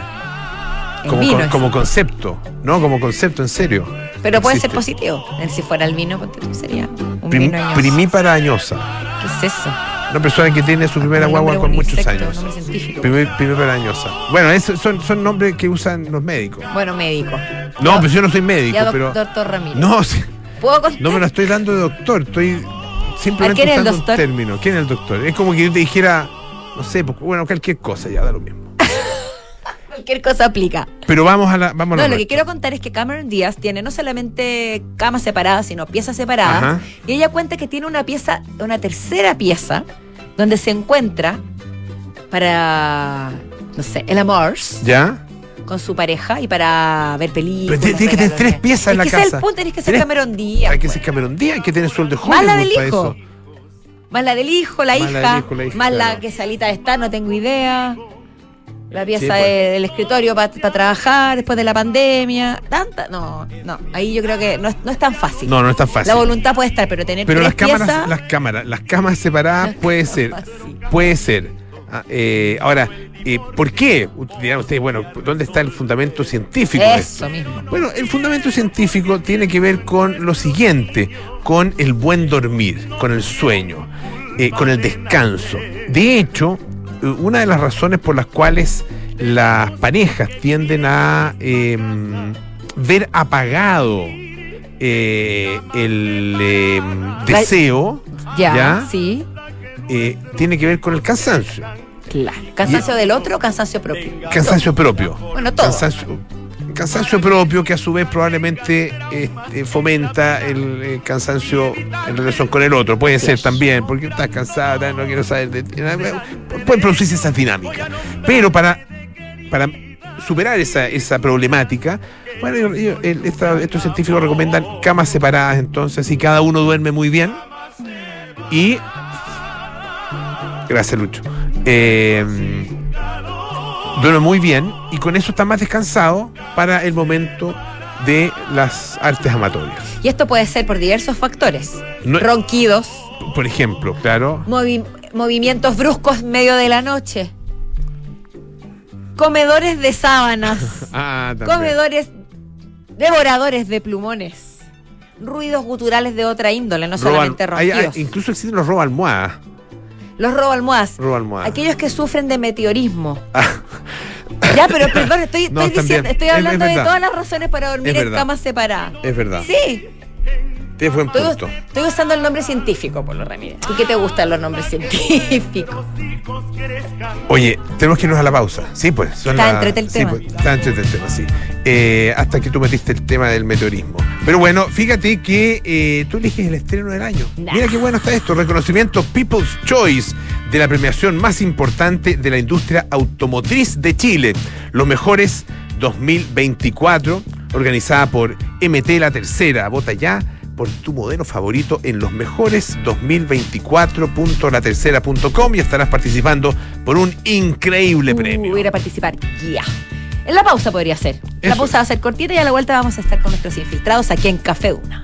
Como, vino con- es- como concepto, ¿no? Como concepto, en serio. pero puede ser positivo. Si fuera el vino, sería un Prim- vino añoso. primípara añosa. ¿Qué es eso? Una persona que tiene su primera guagua con muchos insecto, años. Primí- Primípara añosa. Bueno, esos son, son nombres que usan los médicos. Bueno, médico. No, pues yo no soy médico, Ya, pero. doctor Ramírez. No, sí, ¿Puedo contar? no me lo estoy dando de doctor, estoy simplemente ¿A quién es el usando un término. ¿Quién es el doctor? Es como que yo te dijera, no sé, pues, bueno, cualquier cosa, ya da lo mismo. Cualquier cosa aplica. Pero vamos a la. Vamos a No, la lo que quiero contar es que Cameron Díaz tiene no solamente camas separadas, sino piezas separadas. Ajá. Y ella cuenta que tiene una pieza, una tercera pieza, donde se encuentra para, no sé, el amor ¿Ya? con su pareja y para ver películas. Pero tiene- que tener tres piezas en la que ese es casa. el punto, tienes que ser Tenés- Cameron Díaz. Hay que pues. ser Cameron Díaz, hay que tener sueldo de Más la del hijo. Más la del hijo, la hija, más la que salita está, no tengo idea. La pieza Sí, pues. de- del escritorio para trabajar después de la pandemia. Tanta, no, no. Ahí yo creo que no es, no es tan fácil. No, no es tan fácil. La voluntad puede estar, pero tener Pero tres las cámaras, piezas. las cámaras, las camas separadas <laughs> puede ser, puede ser. Ah, eh, ahora, eh, ¿por qué? Dirán ustedes, bueno, ¿dónde está el fundamento científico? de esto? Eso mismo. Bueno, el fundamento científico tiene que ver con lo siguiente, con el buen dormir, con el sueño, eh, con el descanso. De hecho, una de las razones por las cuales las parejas tienden a eh, ver apagado eh, el eh, deseo, Ya, ¿Ya? sí. eh, tiene que ver con el cansancio. Claro. Cansancio del otro, cansancio propio. Cansancio propio. Bueno, todo. Cansancio, cansancio propio que a su vez probablemente este, fomenta el, cansancio en relación con el otro. Puede ser también, porque estás cansada, no quiero saber de ti. Pueden producirse esas dinámicas. Pero para, para superar esa, esa problemática, bueno, esta- estos científicos recomiendan camas separadas entonces y cada uno duerme muy bien. Y. Gracias, Lucho. Eh, duerme muy bien y con eso está más descansado para el momento de las artes amatorias. Y esto puede ser por diversos factores. No- Ronquidos, Por ejemplo, claro. movi- movimientos bruscos en medio de la noche. Comedores de sábanas. <laughs> Ah, comedores devoradores de plumones. Ruidos guturales de otra índole, no solamente hay- hay- ronquidos. incluso existen los roba almohadas. Los. Roba almohadas. Aquellos que sufren de meteorismo. Ah. Ya, pero perdón, estoy, <laughs> No, estoy diciendo, estoy Es- es hablando de todas las razones para dormir en camas separadas. Es verdad. Sí, Tienes buen estoy, punto. estoy usando el nombre científico, Polo Ramírez. ¿Y qué te gustan los nombres científicos? Oye, tenemos que irnos a la pausa. Sí, pues. son Está las- entrete el sí, tema. pues, está entrete el tema, sí. Eh, hasta que tú metiste el tema del meteorismo. Pero bueno, fíjate que eh, tú eliges el estreno del año. Nah. Mira qué bueno está esto. Reconocimiento People's Choice de la premiación más importante de la industria automotriz de Chile. Los mejores 2024, organizada por MT La Tercera. Vota ya por tu modelo favorito en los mejores 2024.latercera.com y estarás participando por un increíble Uh, premio. Voy a participar ya. En la pausa podría ser. La pausa va a ser cortita y a la vuelta vamos a estar con nuestros infiltrados aquí en Café Una.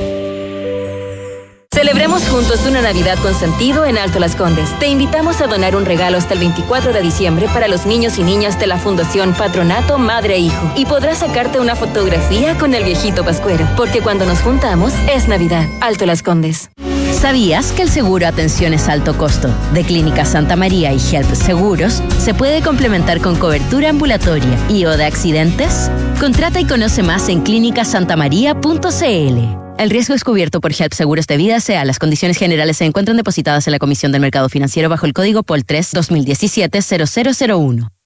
Celebremos juntos una Navidad con sentido en Alto Las Condes. Te invitamos a donar un regalo hasta el 24 de diciembre para los niños y niñas de la Fundación Patronato Madre e Hijo. Y podrás sacarte una fotografía con el viejito Pascuero, porque cuando nos juntamos es Navidad. Alto Las Condes. ¿Sabías que el seguro Atenciones Alto Costo de Clínica Santa María y Help Seguros se puede complementar con cobertura ambulatoria y o de accidentes? Contrata y conoce más en clínicasantamaría.cl. El riesgo es cubierto por Help Seguros de Vida SEA. Las condiciones generales se encuentran depositadas en la Comisión del Mercado Financiero bajo el código POL 3 2017-0001.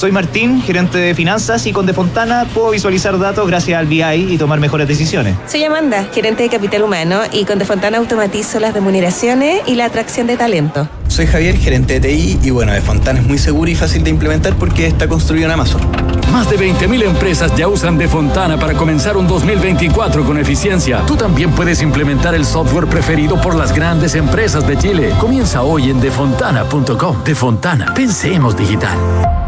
Soy Martín, gerente de finanzas y con Defontana puedo visualizar datos gracias al BI y tomar mejores decisiones. Soy Amanda, gerente de capital humano y con Defontana automatizo las remuneraciones y la atracción de talento. Soy Javier, gerente de TI y bueno, Defontana es muy seguro y fácil de implementar porque está construido en Amazon. Más de 20.000 empresas ya usan Defontana para comenzar un 2024 con eficiencia. Tú también puedes implementar el software preferido por las grandes empresas de Chile. Comienza hoy en defontana.com. Defontana, pensemos digital.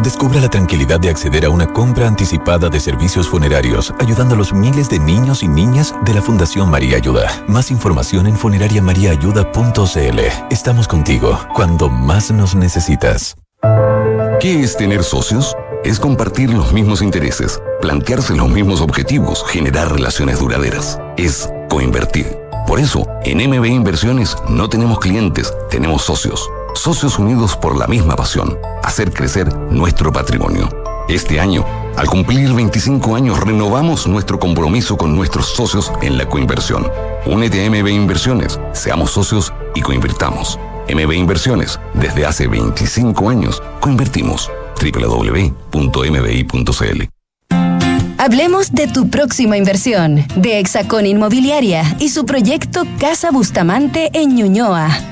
Descubra la tranquilidad de acceder a una compra anticipada de servicios funerarios, ayudando a los miles de niños y niñas de la Fundación María Ayuda. Más información en funerariamariaayuda.cl. Estamos contigo cuando más nos necesitas. ¿Qué es tener socios? Es compartir los mismos intereses, plantearse los mismos objetivos, generar relaciones duraderas. Es coinvertir. Por eso, en MB Inversiones no tenemos clientes, tenemos socios. Socios unidos por la misma pasión, hacer crecer nuestro patrimonio. Este año, al cumplir 25 años, renovamos nuestro compromiso con nuestros socios en la coinversión. Únete a MB Inversiones, seamos socios y coinvirtamos. MB Inversiones, desde hace 25 años, coinvertimos. www.mbi.cl Hablemos de tu próxima inversión, de Hexacón Inmobiliaria y su proyecto Casa Bustamante en Ñuñoa.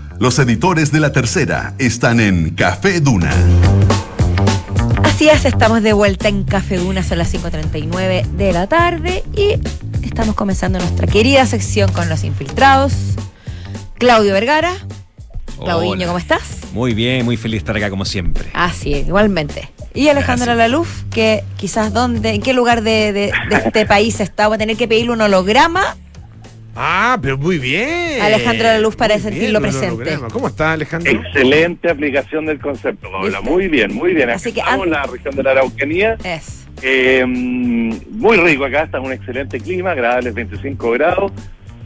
Los editores de la tercera están en Café Duna. Así es, estamos de vuelta en Café Duna, son las 5.39 de la tarde y estamos comenzando nuestra querida sección con los infiltrados. Claudio Vergara. Claudiño. ¿cómo estás? Muy bien, muy feliz de estar acá como siempre. Así es, igualmente. Y Alejandra Laluf, que quizás dónde, en qué lugar de, de- de este país está, va a tener que pedirle un holograma Ah, pero muy bien. a Alejandra Laluf para Muy sentirlo bien, presente. ¿Cómo está, Alejandro? Excelente aplicación del concepto, Paula. Muy bien, muy bien. Así que Estamos en la región de la Araucanía. Es. Eh, muy rico acá, está un excelente clima, agradables 25 grados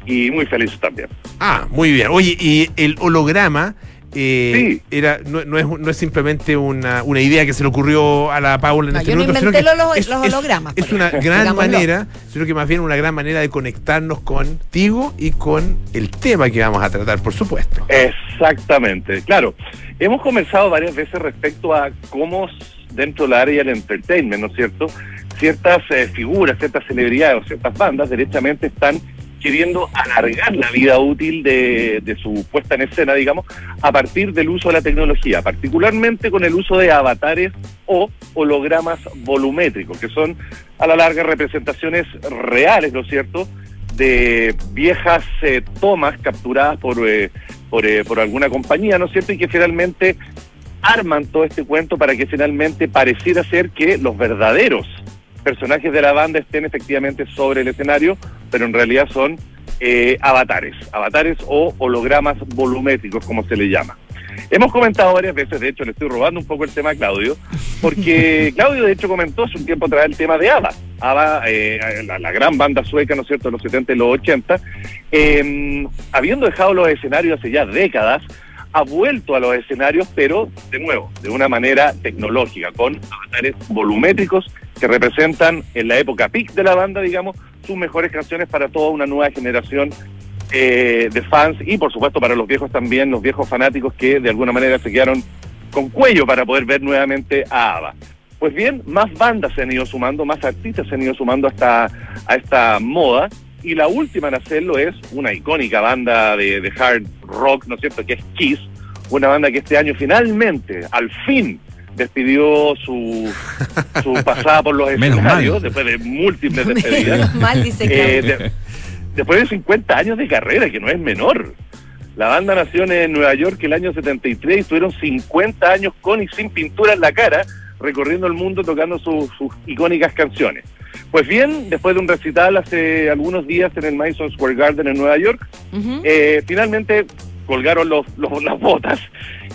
y muy feliz también. Ah, muy bien. Oye, y el holograma eh, era, no, no es, no es simplemente una, una idea que se le ocurrió a la Paula en No, este yo no minuto, sino inventé que los, es- los hologramas. Es una gran Digámoslo. manera, sino que más bien una gran manera de conectarnos contigo y con el tema que vamos a tratar, por supuesto. Exactamente, claro. Hemos conversado varias veces respecto a cómo dentro del área del entertainment, ¿no es cierto? Ciertas eh, figuras, ciertas celebridades o ciertas bandas derechamente están queriendo alargar la vida útil de, de su puesta en escena, digamos, a partir del uso de la tecnología, particularmente con el uso de avatares o hologramas volumétricos, que son a la larga representaciones reales, ¿no es cierto?, de viejas eh, tomas capturadas por, eh, por, eh, por alguna compañía, ¿no es cierto? Y que finalmente arman todo este cuento para que finalmente pareciera ser que los verdaderos personajes de la banda estén efectivamente sobre el escenario, pero en realidad son eh, avatares, avatares o hologramas volumétricos, como se le llama. Hemos comentado varias veces, de hecho le estoy robando un poco el tema a Claudio, porque <laughs> Claudio de hecho comentó hace un tiempo atrás el tema de ABBA, ABBA, eh, la, la gran banda sueca, ¿no es cierto?, de los 70 y los 80, eh, habiendo dejado los escenarios hace ya décadas, ha vuelto a los escenarios, pero de nuevo, de una manera tecnológica, con avatares volumétricos que representan en la época peak de la banda, digamos, sus mejores canciones para toda una nueva generación eh, de fans y por supuesto para los viejos también, los viejos fanáticos que de alguna manera se quedaron con cuello para poder ver nuevamente a ABBA. Pues bien, más bandas se han ido sumando, más artistas se han ido sumando a esta, a esta moda y la última en hacerlo es una icónica banda de, de hard rock, ¿no es cierto?, que es Kiss, una banda que este año finalmente, al fin, despidió su, <laughs> su pasada por los Menos escenarios, mal. después de múltiples <laughs> despedidas. Menos mal, dice Eh, de- después de 50 años de carrera, que no es menor. La banda nació en Nueva York el año 73 y tuvieron 50 años con y sin pintura en la cara, recorriendo el mundo tocando sus icónicas canciones. Pues bien, después de un recital hace algunos días en el Madison Square Garden en Nueva York, eh, finalmente colgaron los, los- las botas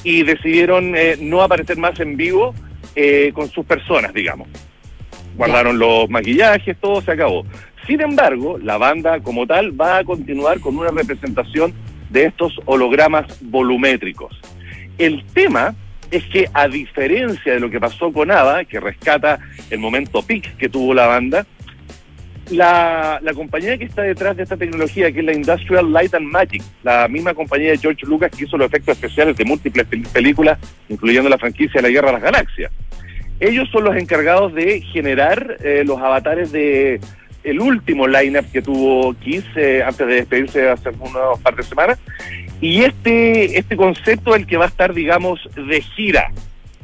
y decidieron eh, no aparecer más en vivo eh, con sus personas, digamos. Guardaron los maquillajes, todo se acabó. Sin embargo, la banda como tal va a continuar con una representación de estos hologramas volumétricos. El tema es que a diferencia de lo que pasó con ABBA, que rescata el momento peak que tuvo la banda, la, la compañía que está detrás de esta tecnología, que es la Industrial Light and Magic, la misma compañía de George Lucas que hizo los efectos especiales de múltiples pel- películas, incluyendo la franquicia de la Guerra de las Galaxias. Ellos son los encargados de generar eh, los avatares de el último lineup que tuvo Kiss eh, antes de despedirse hace unos par de semanas. Y este, este concepto es el que va a estar, digamos, de gira,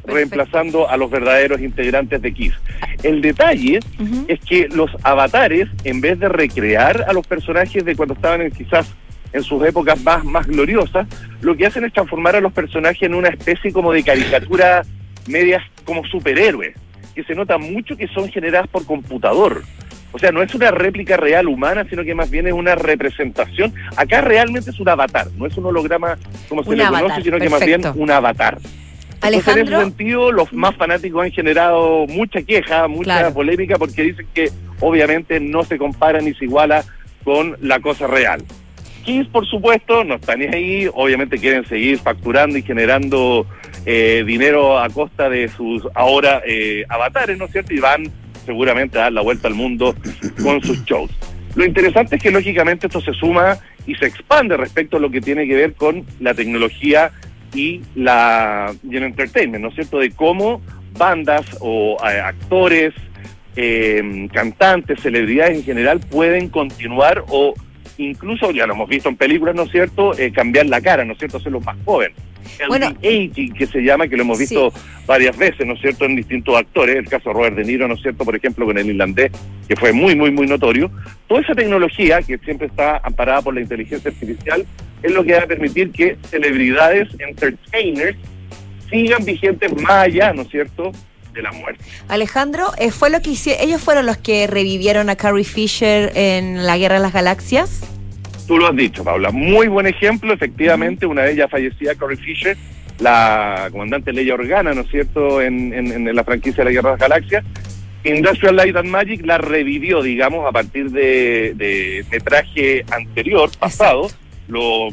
reemplazando a los verdaderos integrantes de Kiss. El detalle es que los avatares, en vez de recrear a los personajes de cuando estaban en, quizás en sus épocas más, más gloriosas, lo que hacen es transformar a los personajes en una especie como de caricatura medias como superhéroes, que se nota mucho que son generadas por computador. O sea, no es una réplica real humana, sino que más bien es una representación. Acá realmente es un avatar, no es un holograma como se Un le avatar, conoce, sino que más bien un avatar. Entonces, en ese sentido, los más fanáticos han generado mucha queja, mucha Claro. polémica, porque dicen que obviamente no se compara ni se iguala con la cosa real. Kiss, por supuesto, no están ahí, obviamente quieren seguir facturando y generando eh, dinero a costa de sus ahora eh, avatares, ¿no es cierto? Y van seguramente a dar la vuelta al mundo con sus shows. Lo interesante es que lógicamente esto se suma y se expande respecto a lo que tiene que ver con la tecnología y la y el entertainment, ¿no es cierto? De cómo bandas o eh, actores, eh, cantantes, celebridades en general pueden continuar o incluso, ya lo hemos visto en películas, ¿no es cierto?, Eh, cambiar la cara, ¿no es cierto?, hacerlos más jóvenes. El Bueno. de-aging, que se llama, que lo hemos visto varias veces, ¿no es cierto?, en distintos actores, el caso de Robert De Niro, ¿no es cierto?, por ejemplo, con el irlandés, que fue muy, muy, muy notorio. Toda esa tecnología, que siempre está amparada por la inteligencia artificial, es lo que va a permitir que celebridades, entertainers, sigan vigentes más allá, ¿no es cierto?, de la muerte. Alejandro, eh, fue lo que hicieron, ellos fueron los que revivieron a Carrie Fisher en la Guerra de las Galaxias. Tú lo has dicho, Paula. Muy buen ejemplo, efectivamente, una de ellas fallecida, Corey Fisher, la comandante Leia Organa, ¿no es cierto?, en, en- en la franquicia de la Guerra de las Galaxias. Industrial Light and Magic la revivió, digamos, a partir de, de metraje anterior, pasado, lo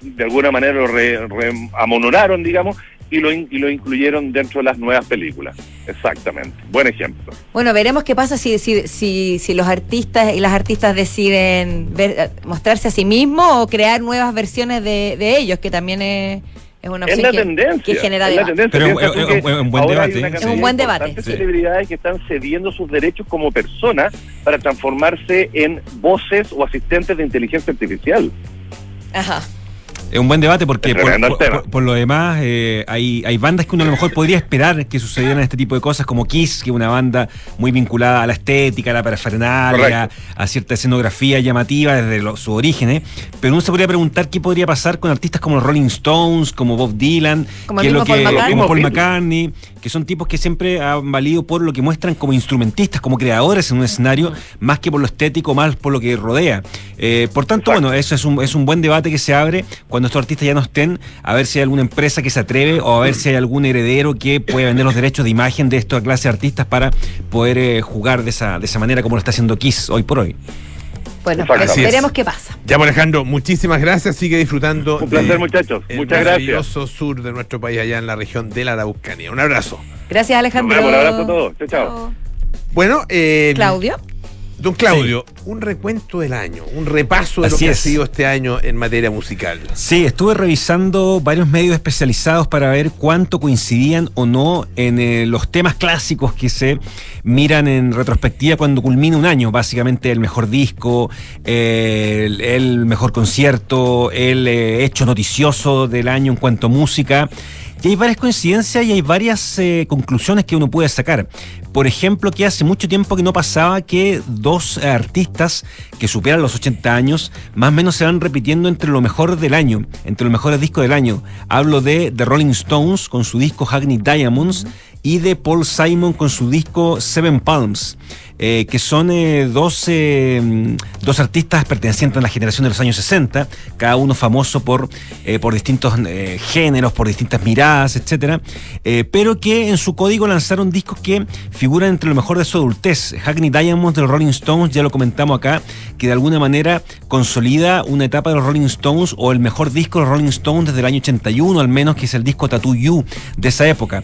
de alguna manera lo re- re- amonoraron, digamos, y lo, in- y lo incluyeron dentro de las nuevas películas. Exactamente. Buen ejemplo. Bueno, veremos qué pasa si, si, si, si los artistas y las artistas deciden ver- eh, mostrarse a sí mismos o crear nuevas versiones de, de ellos, que también es, es una Es opción la que, tendencia. que genera es la debate. tendencia. Pero es- es- es un buen ahora hay debate, una cantidad Es un buen debate. importante de Sí. celebridades que están cediendo sus derechos como personas para transformarse en voces o asistentes de inteligencia artificial. Ajá. Es un buen debate porque por, lo demás eh, hay, hay bandas que uno a lo mejor podría esperar que sucedieran este tipo de cosas, como Kiss, que es una banda muy vinculada a la estética, a la parafernalia, a cierta escenografía llamativa desde los- sus orígenes. Pero uno se podría preguntar qué podría pasar con artistas como los Rolling Stones, como Bob Dylan, Como que es lo que, Paul McCartney. como Paul. McCartney, que son tipos que siempre han valido por lo que muestran como instrumentistas, como creadores en un escenario, más que por lo estético, más por lo que rodea. Eh, por tanto, bueno, eso es un, es un buen debate que se abre cuando estos artistas ya no estén, a ver si hay alguna empresa que se atreve o a ver si hay algún heredero que puede vender los derechos de imagen de esta clase de artistas para poder eh, jugar de esa, de esa manera como lo está haciendo Kiss hoy por hoy. Bueno, ve- veremos qué pasa. Ya, pues, Alejandro, muchísimas gracias. Sigue disfrutando. Un placer, de muchachos. el Muchas gracias. maravilloso sur de nuestro país, allá en la región de la Araucanía. Un abrazo. Gracias, Alejandro. Un abrazo a todos. Chao, chao. Bueno, eh, Claudio. Don Claudio, un recuento del año, un repaso de lo que es. ha sido este año en materia musical. Sí, estuve revisando varios medios especializados para ver cuánto coincidían o no en eh, los temas clásicos que se miran en retrospectiva cuando culmina un año. Básicamente el mejor disco, eh, el, el mejor concierto, el eh, hecho noticioso del año en cuanto a música. Y hay varias coincidencias y hay varias eh, conclusiones que uno puede sacar. Por ejemplo, que hace mucho tiempo que no pasaba que dos artistas que superan los 80 años, más o menos se van repitiendo entre lo mejor del año, entre los mejores discos del año. Hablo de The Rolling Stones con su disco Hackney Diamonds y de Paul Simon con su disco Seven Palms. Eh, que son eh, dos, mm, dos artistas pertenecientes a la generación de los años 60, cada uno famoso por, eh, por distintos eh, géneros, por distintas miradas, eh, pero que en su código lanzaron discos que figuran entre lo mejor de su adultez. Hackney Diamonds de los Rolling Stones, ya lo comentamos acá, que de alguna manera consolida una etapa de los Rolling Stones o el mejor disco de los Rolling Stones desde el año 81 al menos, que es el disco Tattoo You de esa época.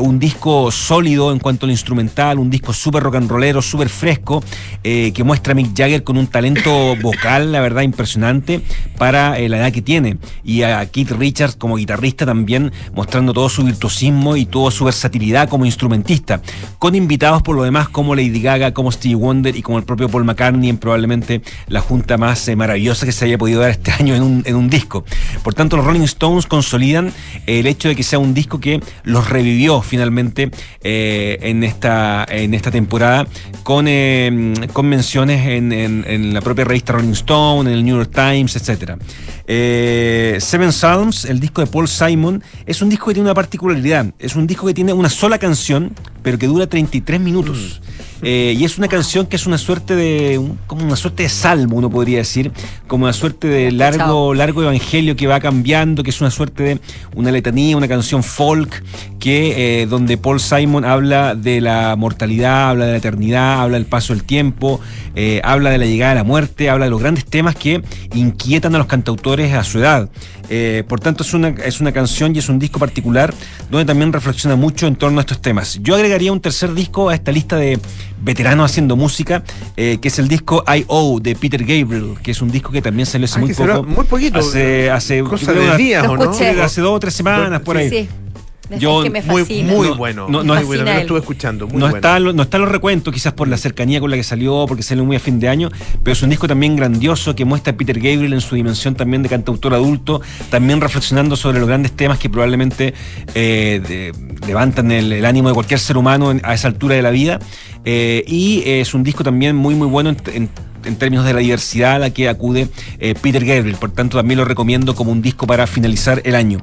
Un disco sólido en cuanto al instrumental, un disco súper rock and rollero, súper fresco, eh, que muestra a Mick Jagger con un talento <coughs> vocal, la verdad, impresionante para eh, la edad que tiene. Y a Keith Richards como guitarrista también mostrando todo su virtuosismo y toda su versatilidad como instrumentista, con invitados por lo demás como Lady Gaga, como Stevie Wonder y como el propio Paul McCartney en probablemente la junta más eh, maravillosa que se haya podido dar este <laughs> año en un, en un disco. Por tanto, los Rolling Stones consolidan el hecho de que sea un disco que los revivió finalmente eh, en, esta, en esta temporada con, eh, con menciones en, la propia revista Rolling Stone, en el New York Times, etc. Seven Psalms, el disco de Paul Simon, es un disco que tiene una particularidad. Es un disco que tiene una sola canción, pero que dura 33 minutos. Eh, y es una canción que es una suerte de un- como una suerte de salmo uno podría decir como una suerte de largo largo evangelio que va cambiando que es una suerte de una letanía una canción folk que eh, donde Paul Simon habla de la mortalidad habla de la eternidad habla del paso del tiempo eh, habla de la llegada de la muerte habla de los grandes temas que inquietan a los cantautores a su edad. Eh, por tanto es una, es una canción y es un disco particular donde también reflexiona mucho en torno a estos temas. Yo agregaría un tercer disco a esta lista de veteranos haciendo música, eh, que es el disco I.O. de Peter Gabriel, que es un disco que también salió hace Ah, muy poco. muy poquito. Hace, hace Cosa yo creo de una- días, ¿o yo no? creo que Hace dos o tres semanas, por Sí, ahí. sí. Yo- que me Muy, fascina. muy No, bueno. no, no, muy es- bueno. fascina Lo estuve escuchando. Muy no, bueno. está, lo- no está los recuentos, quizás por la cercanía con la que salió, porque salió muy a fin de año, pero es un disco también grandioso que muestra a Peter Gabriel en su dimensión también de cantautor adulto, también reflexionando sobre los grandes temas que probablemente eh, de- levantan el, el ánimo de cualquier ser humano en- a esa altura de la vida. Eh, y es un disco también muy, muy bueno en, en- en términos de la diversidad a la que acude eh, Peter Gabriel. Por tanto, también lo recomiendo como un disco para finalizar el año.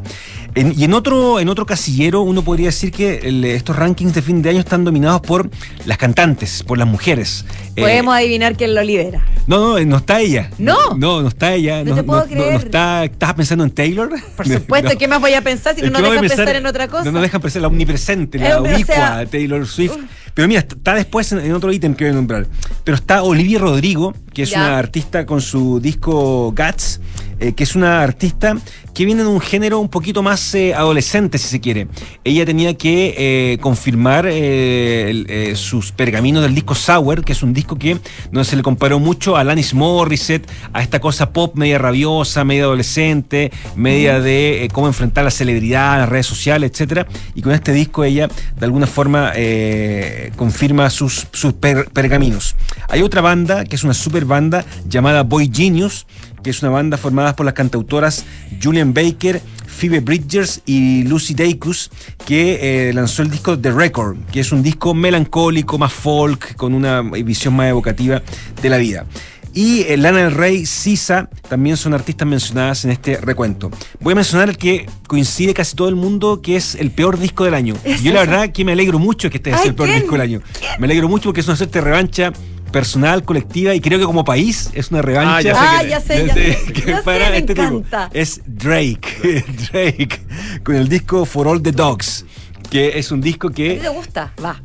En- y en otro, en otro casillero, uno podría decir que el- estos rankings de fin de año están dominados por las cantantes, por las mujeres. Eh, Podemos adivinar quién lo lidera. no, no, no está ella. No. No, no está ella. No te puedo creer. No, está, ¿Estás pensando en Taylor? Por <laughs> supuesto, ¿qué más voy a pensar si no nos dejan pensar- pensar en otra cosa? No nos dejan pensar la omnipresente, Eh, la o ubicua sea, Taylor Swift. Pero mira, está después en, en otro ítem que voy a nombrar. Pero está Olivia Rodrigo, que es Ya. una artista con su disco Guts, eh, que es una artista que viene de un género un poquito más eh, adolescente, si se quiere. Ella tenía que eh, confirmar el- sus pergaminos del disco Sour, que es un disco que donde se le comparó mucho a Alanis Morissette, a esta cosa pop media rabiosa, media adolescente, media de cómo enfrentar la celebridad, las redes sociales, etcétera. Y con este disco ella, de alguna forma, confirma sus, sus per- pergaminos. Hay otra banda, que es una super banda, llamada Boy Genius, que es una banda formada por las cantautoras Julian Baker, Phoebe Bridgers y Lucy Dacus, que eh, lanzó el disco The Record, que es un disco melancólico, más folk, con una visión más evocativa de la vida. Y eh, Lana del Rey, Sisa, también son artistas mencionadas en este recuento. Voy a mencionar el que coincide casi todo el mundo, que es el peor disco del año. Yo la verdad que me alegro mucho que este sea Ay, el peor ¿quién? disco del año. Me alegro mucho porque es una suerte de revancha personal, colectiva, y creo que como país es una revancha. Ah, ya sé Ah, quién es. ya sé, ya sé. <laughs> que Ya sé, para me este tipo. encanta. Es Drake, <laughs> Drake, con el disco For All the Dogs, que es un disco ¿A ti que te gusta? Va.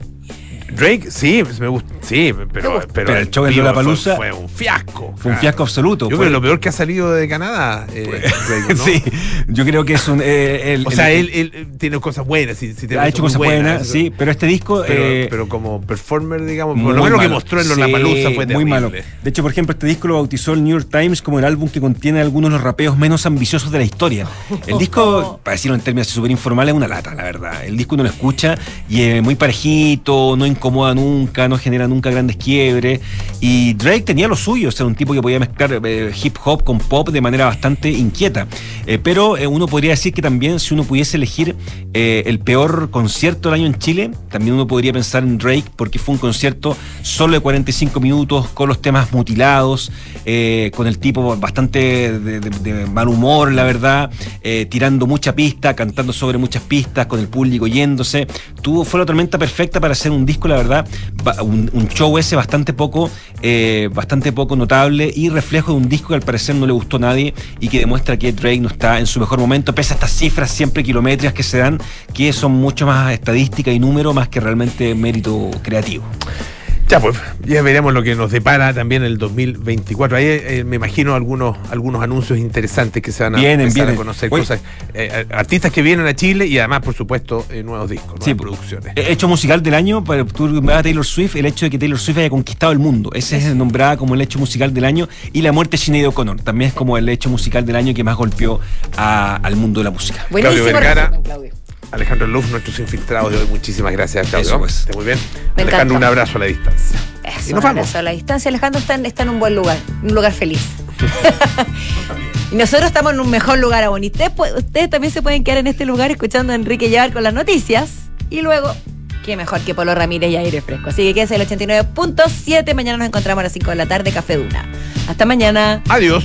Drake, sí, pues me gusta. Sí, pero, pero, Pero el show en vivo Lollapalooza fue, fue un fiasco. fue un fiasco absoluto. Yo Fue- creo que lo peor que ha salido de Canadá. eh, Drake, ¿no? <laughs> sí, yo creo que es un. eh, el- O sea, el- él, él tiene cosas buenas. Sí, sí, tiene ha hecho muy cosas buenas, sí, pero este disco. Pero, eh, pero como performer, digamos, por muy lo menos lo que malo. mostró en Sí, Lollapalooza fue muy terrible. malo. De hecho, por ejemplo, este disco lo bautizó el New York Times como el álbum que contiene algunos de los rapeos menos ambiciosos de la historia. El disco, <laughs> para decirlo en términos súper informales, es una lata, la verdad. El disco uno lo escucha y es muy parejito, no incomoda nunca, no genera nunca grandes quiebres. Y Drake tenía lo suyo, o sea, un tipo que podía mezclar eh, hip hop con pop de manera bastante inquieta. Eh, pero eh, uno podría decir que también, si uno pudiese elegir el peor concierto del año en Chile, también uno podría pensar en Drake, porque fue un concierto solo de 45 minutos, con los temas mutilados, con el tipo bastante de, de- mal humor, la verdad, tirando mucha pista, cantando sobre muchas pistas, con el público yéndose. Tuvo, fue la tormenta perfecta para hacer un disco, la verdad, un show ese bastante poco, eh, bastante poco notable y reflejo de un disco que al parecer no le gustó a nadie y que demuestra que Drake no está en su mejor momento, pese a estas cifras siempre kilométricas que se dan, que son mucho más estadística y número más que realmente mérito creativo. Ya pues, ya veremos lo que nos depara también el 2024. Ahí eh, me imagino algunos, algunos anuncios interesantes que se van a Vienen, empezar vienen. a conocer Oye. cosas. eh, artistas que vienen a Chile y además, por supuesto, eh, nuevos discos, nuevas Sí, producciones. Eh, Hecho musical del año, para tú me a Taylor Swift, el hecho de que Taylor Swift haya conquistado el mundo. Ese es nombrada como el hecho musical del año. Y la muerte de Sinead O'Connor también es como el hecho musical del año que más golpeó a- al mundo de la música. Claudio Vergara, resumen, Claudio. Alejandro Luz, nuestros infiltrados de hoy. Muchísimas gracias, Claudio. Eso, pues. Esté muy bien. Me Alejandro, encanta. un abrazo a la distancia. Eso, y nos un vamos. abrazo a la distancia. Alejandro está en, está en un buen lugar, un lugar feliz. <laughs> y nosotros estamos en un mejor lugar aún. Y ustedes, también se pueden quedar en este lugar escuchando a Enrique Llevar con las noticias. Y luego, qué mejor que Polo Ramírez y aire fresco. Así que quédense el 89.7. Mañana nos encontramos a las 5 de la tarde, Café Duna. Hasta mañana. Adiós.